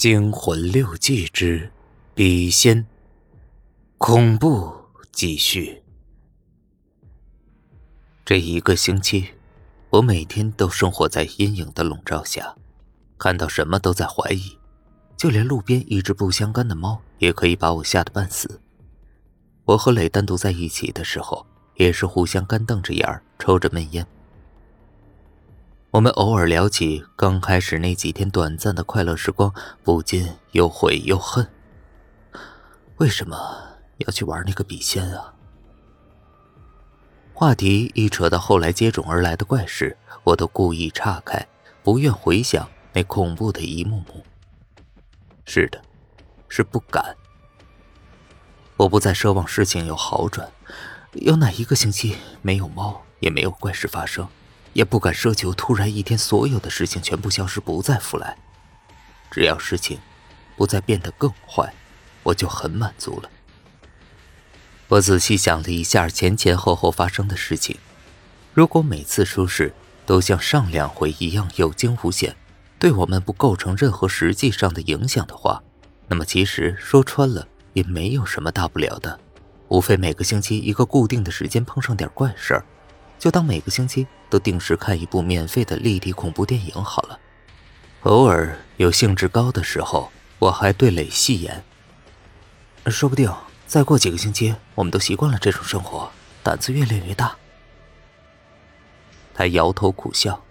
惊魂六记之笔仙，恐怖继续。这一个星期，我每天都生活在阴影的笼罩下，看到什么都在怀疑，就连路边一只不相干的猫也可以把我吓得半死。我和磊单独在一起的时候，也是互相干瞪着眼儿抽着闷烟。我们偶尔聊起刚开始那几天短暂的快乐时光，不禁又悔又恨。为什么要去玩那个笔仙啊？话题一扯到后来接踵而来的怪事，我都故意岔开，不愿回想那恐怖的一幕幕。是的，是不敢。我不再奢望事情有好转，有哪一个星期没有猫，也没有怪事发生。也不敢奢求突然一天所有的事情全部消失不再复来，只要事情不再变得更坏，我就很满足了。我仔细想了一下前前后后发生的事情，如果每次出事都像上两回一样有惊无险，对我们不构成任何实际上的影响的话，那么其实说穿了也没有什么大不了的，无非每个星期一个固定的时间碰上点怪事儿。就当每个星期都定时看一部免费的立体恐怖电影好了。偶尔有兴致高的时候，我还对磊戏言：“说不定再过几个星期，我们都习惯了这种生活，胆子越练越大。”他摇头苦笑。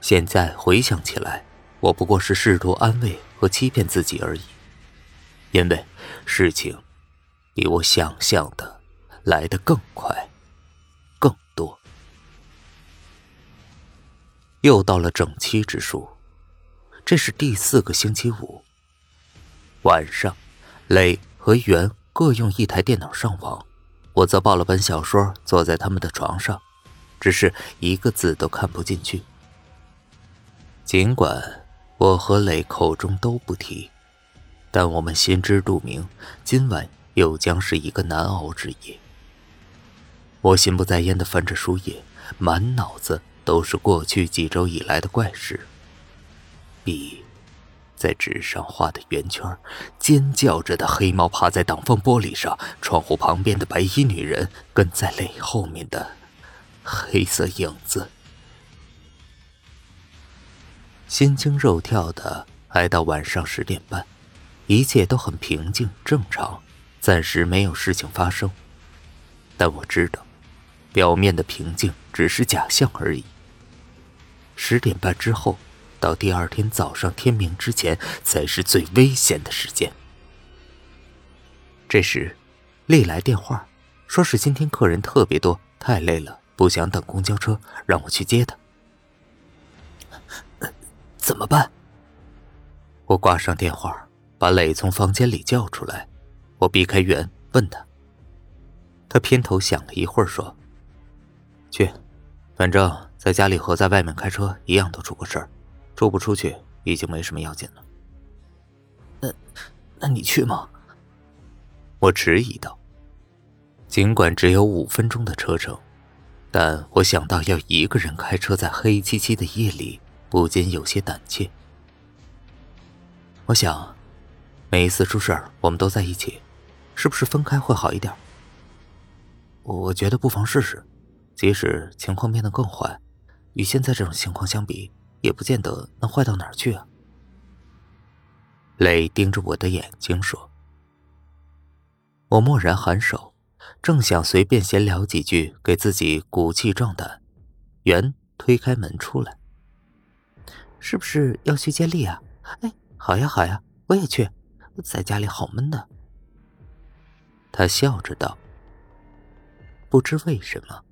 现在回想起来，我不过是试图安慰和欺骗自己而已，因为事情比我想象的来得更快。更多又到了整七之数，这是第四个星期五晚上，磊和袁各用一台电脑上网，我则抱了本小说坐在他们的床上，只是一个字都看不进去。尽管我和磊口中都不提，但我们心知肚明，今晚又将是一个难熬之夜。我心不在焉的翻着书页，满脑子。都是过去几周以来的怪事。笔在纸上画的圆圈，尖叫着的黑猫趴在挡风玻璃上，窗户旁边的白衣女人跟在泪后面的黑色影子。心惊肉跳的挨到晚上十点半，一切都很平静正常，暂时没有事情发生。但我知道，表面的平静只是假象而已。十点半之后，到第二天早上天明之前，才是最危险的时间。这时，丽来电话，说是今天客人特别多，太累了，不想等公交车，让我去接他。怎么办？我挂上电话，把磊从房间里叫出来，我避开远，问他。他偏头想了一会儿，说：“去，反正。”在家里和在外面开车一样，都出过事儿，出不出去已经没什么要紧了。那，那你去吗？我迟疑道。尽管只有五分钟的车程，但我想到要一个人开车在黑漆漆的夜里，不禁有些胆怯。我想，每一次出事儿，我们都在一起，是不是分开会好一点？我觉得不妨试试，即使情况变得更坏。与现在这种情况相比，也不见得能坏到哪儿去啊。磊盯着我的眼睛说：“我蓦然颔首，正想随便闲聊几句，给自己鼓气壮胆。”袁推开门出来：“是不是要去接力啊？”“哎，好呀好呀，我也去，在家里好闷的。”他笑着道：“不知为什么，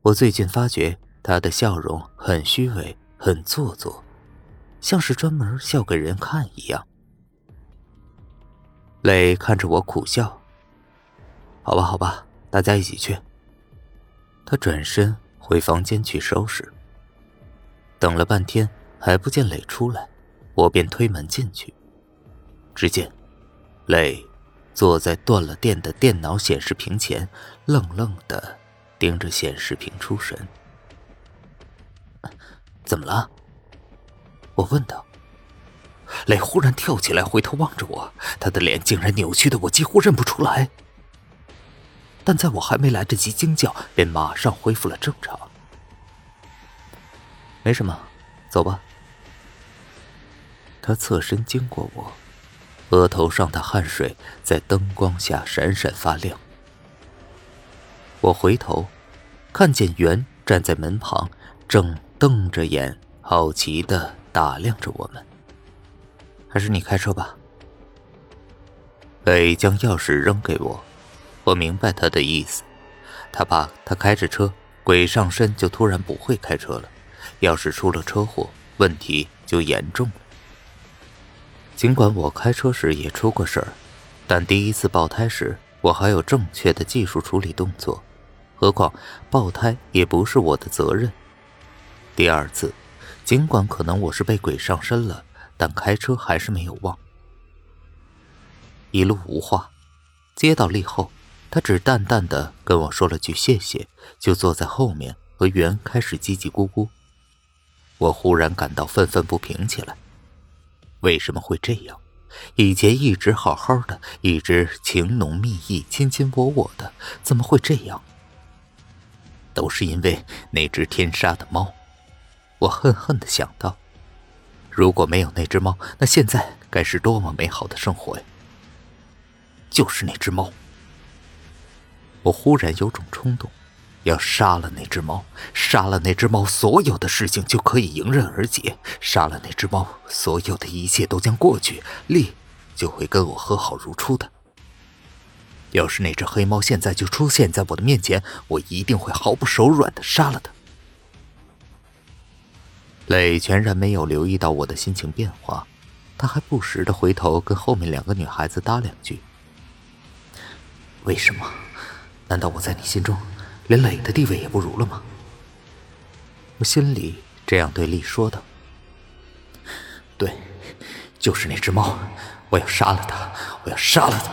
我最近发觉。”他的笑容很虚伪，很做作，像是专门笑给人看一样。磊看着我苦笑：“好吧，好吧，大家一起去。”他转身回房间去收拾。等了半天还不见磊出来，我便推门进去。只见磊坐在断了电的电脑显示屏前，愣愣的盯着显示屏出神。怎么了？我问道。磊忽然跳起来，回头望着我，他的脸竟然扭曲的我几乎认不出来。但在我还没来得及惊叫，便马上恢复了正常。没什么，走吧。他侧身经过我，额头上的汗水在灯光下闪闪发亮。我回头，看见袁站在门旁，正瞪着眼，好奇的打量着我们。还是你开车吧。北将钥匙扔给我，我明白他的意思，他怕他开着车，鬼上身就突然不会开车了，要是出了车祸，问题就严重了。尽管我开车时也出过事儿，但第一次爆胎时我还有正确的技术处理动作，何况爆胎也不是我的责任。第二次，尽管可能我是被鬼上身了，但开车还是没有忘。一路无话，接到力后，他只淡淡的跟我说了句谢谢，就坐在后面和袁开始叽叽咕咕。我忽然感到愤愤不平起来。为什么会这样？以前一直好好的，一直情浓蜜意、卿卿我我的，怎么会这样？都是因为那只天杀的猫！我恨恨的想到，如果没有那只猫，那现在该是多么美好的生活呀！就是那只猫，我忽然有种冲动。要杀了那只猫，杀了那只猫，所有的事情就可以迎刃而解。杀了那只猫，所有的一切都将过去，丽就会跟我和好如初的。要是那只黑猫现在就出现在我的面前，我一定会毫不手软的杀了它。磊全然没有留意到我的心情变化，他还不时的回头跟后面两个女孩子搭两句：“为什么？难道我在你心中？”连磊的地位也不如了吗？我心里这样对丽说的。对，就是那只猫，我要杀了它，我要杀了它。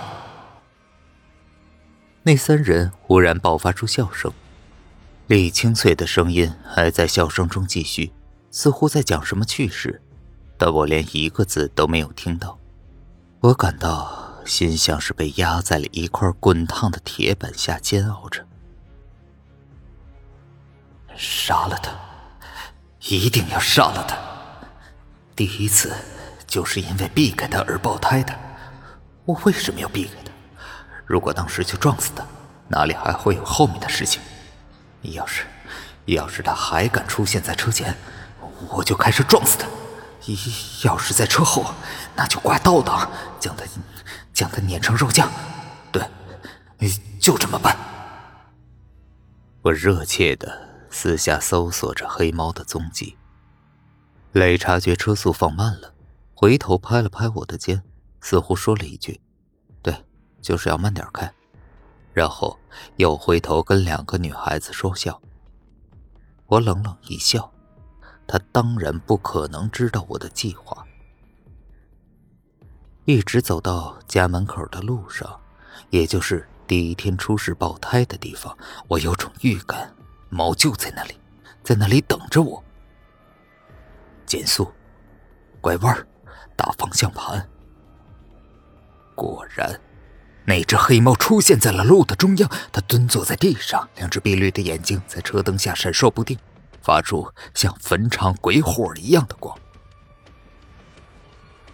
那三人忽然爆发出笑声，丽清脆的声音还在笑声中继续，似乎在讲什么趣事，但我连一个字都没有听到。我感到心像是被压在了一块滚烫的铁板下煎熬着。杀了他，一定要杀了他！第一次就是因为避开他而爆胎的，我为什么要避开他？如果当时就撞死他，哪里还会有后面的事情？要是，要是他还敢出现在车前，我就开始撞死他；要是在车后，那就挂倒档，将他，将他碾成肉酱。对，就这么办。我热切的。四下搜索着黑猫的踪迹。磊察觉车速放慢了，回头拍了拍我的肩，似乎说了一句：“对，就是要慢点开。”然后又回头跟两个女孩子说笑。我冷冷一笑，他当然不可能知道我的计划。一直走到家门口的路上，也就是第一天出事爆胎的地方，我有种预感。猫就在那里，在那里等着我。减速，拐弯，打方向盘。果然，那只黑猫出现在了路的中央。它蹲坐在地上，两只碧绿的眼睛在车灯下闪烁不定，发出像坟场鬼火一样的光。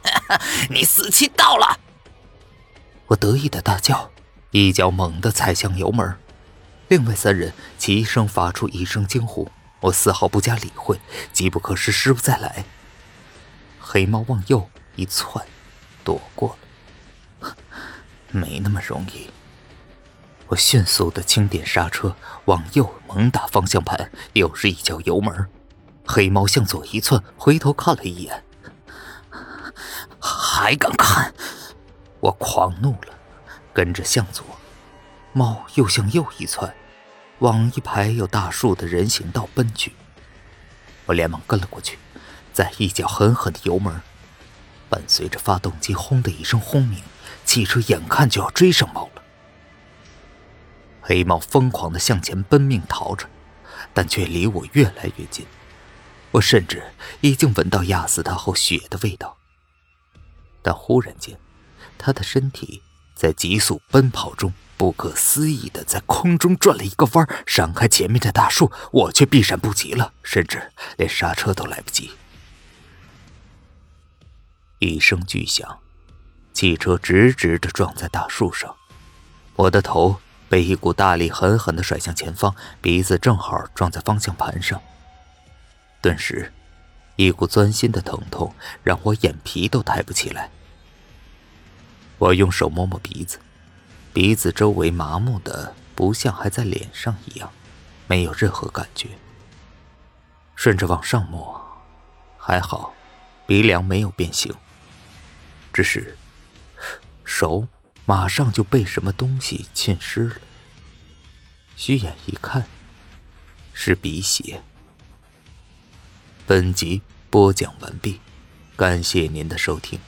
你死期到了！我得意的大叫，一脚猛地踩向油门。另外三人齐声发出一声惊呼，我丝毫不加理会，机不可失，失不再来。黑猫往右一窜，躲过了，没那么容易。我迅速的轻点刹车，往右猛打方向盘，又是一脚油门。黑猫向左一窜，回头看了一眼，还敢看！我狂怒了，跟着向左。猫又向右一窜，往一排有大树的人行道奔去。我连忙跟了过去，再一脚狠狠的油门，伴随着发动机“轰”的一声轰鸣，汽车眼看就要追上猫。黑猫疯狂的向前奔命逃着，但却离我越来越近。我甚至已经闻到压死它后血的味道。但忽然间，他的身体在急速奔跑中不可思议的在空中转了一个弯，闪开前面的大树，我却避闪不及了，甚至连刹车都来不及。一声巨响，汽车直直的撞在大树上，我的头被一股大力狠狠的甩向前方，鼻子正好撞在方向盘上。顿时，一股钻心的疼痛让我眼皮都抬不起来。我用手摸摸鼻子，鼻子周围麻木的不像还在脸上一样，没有任何感觉。顺着往上摸，还好，鼻梁没有变形。只是，手马上就被什么东西浸湿了。虚眼一看，是鼻血。本集播讲完毕，感谢您的收听。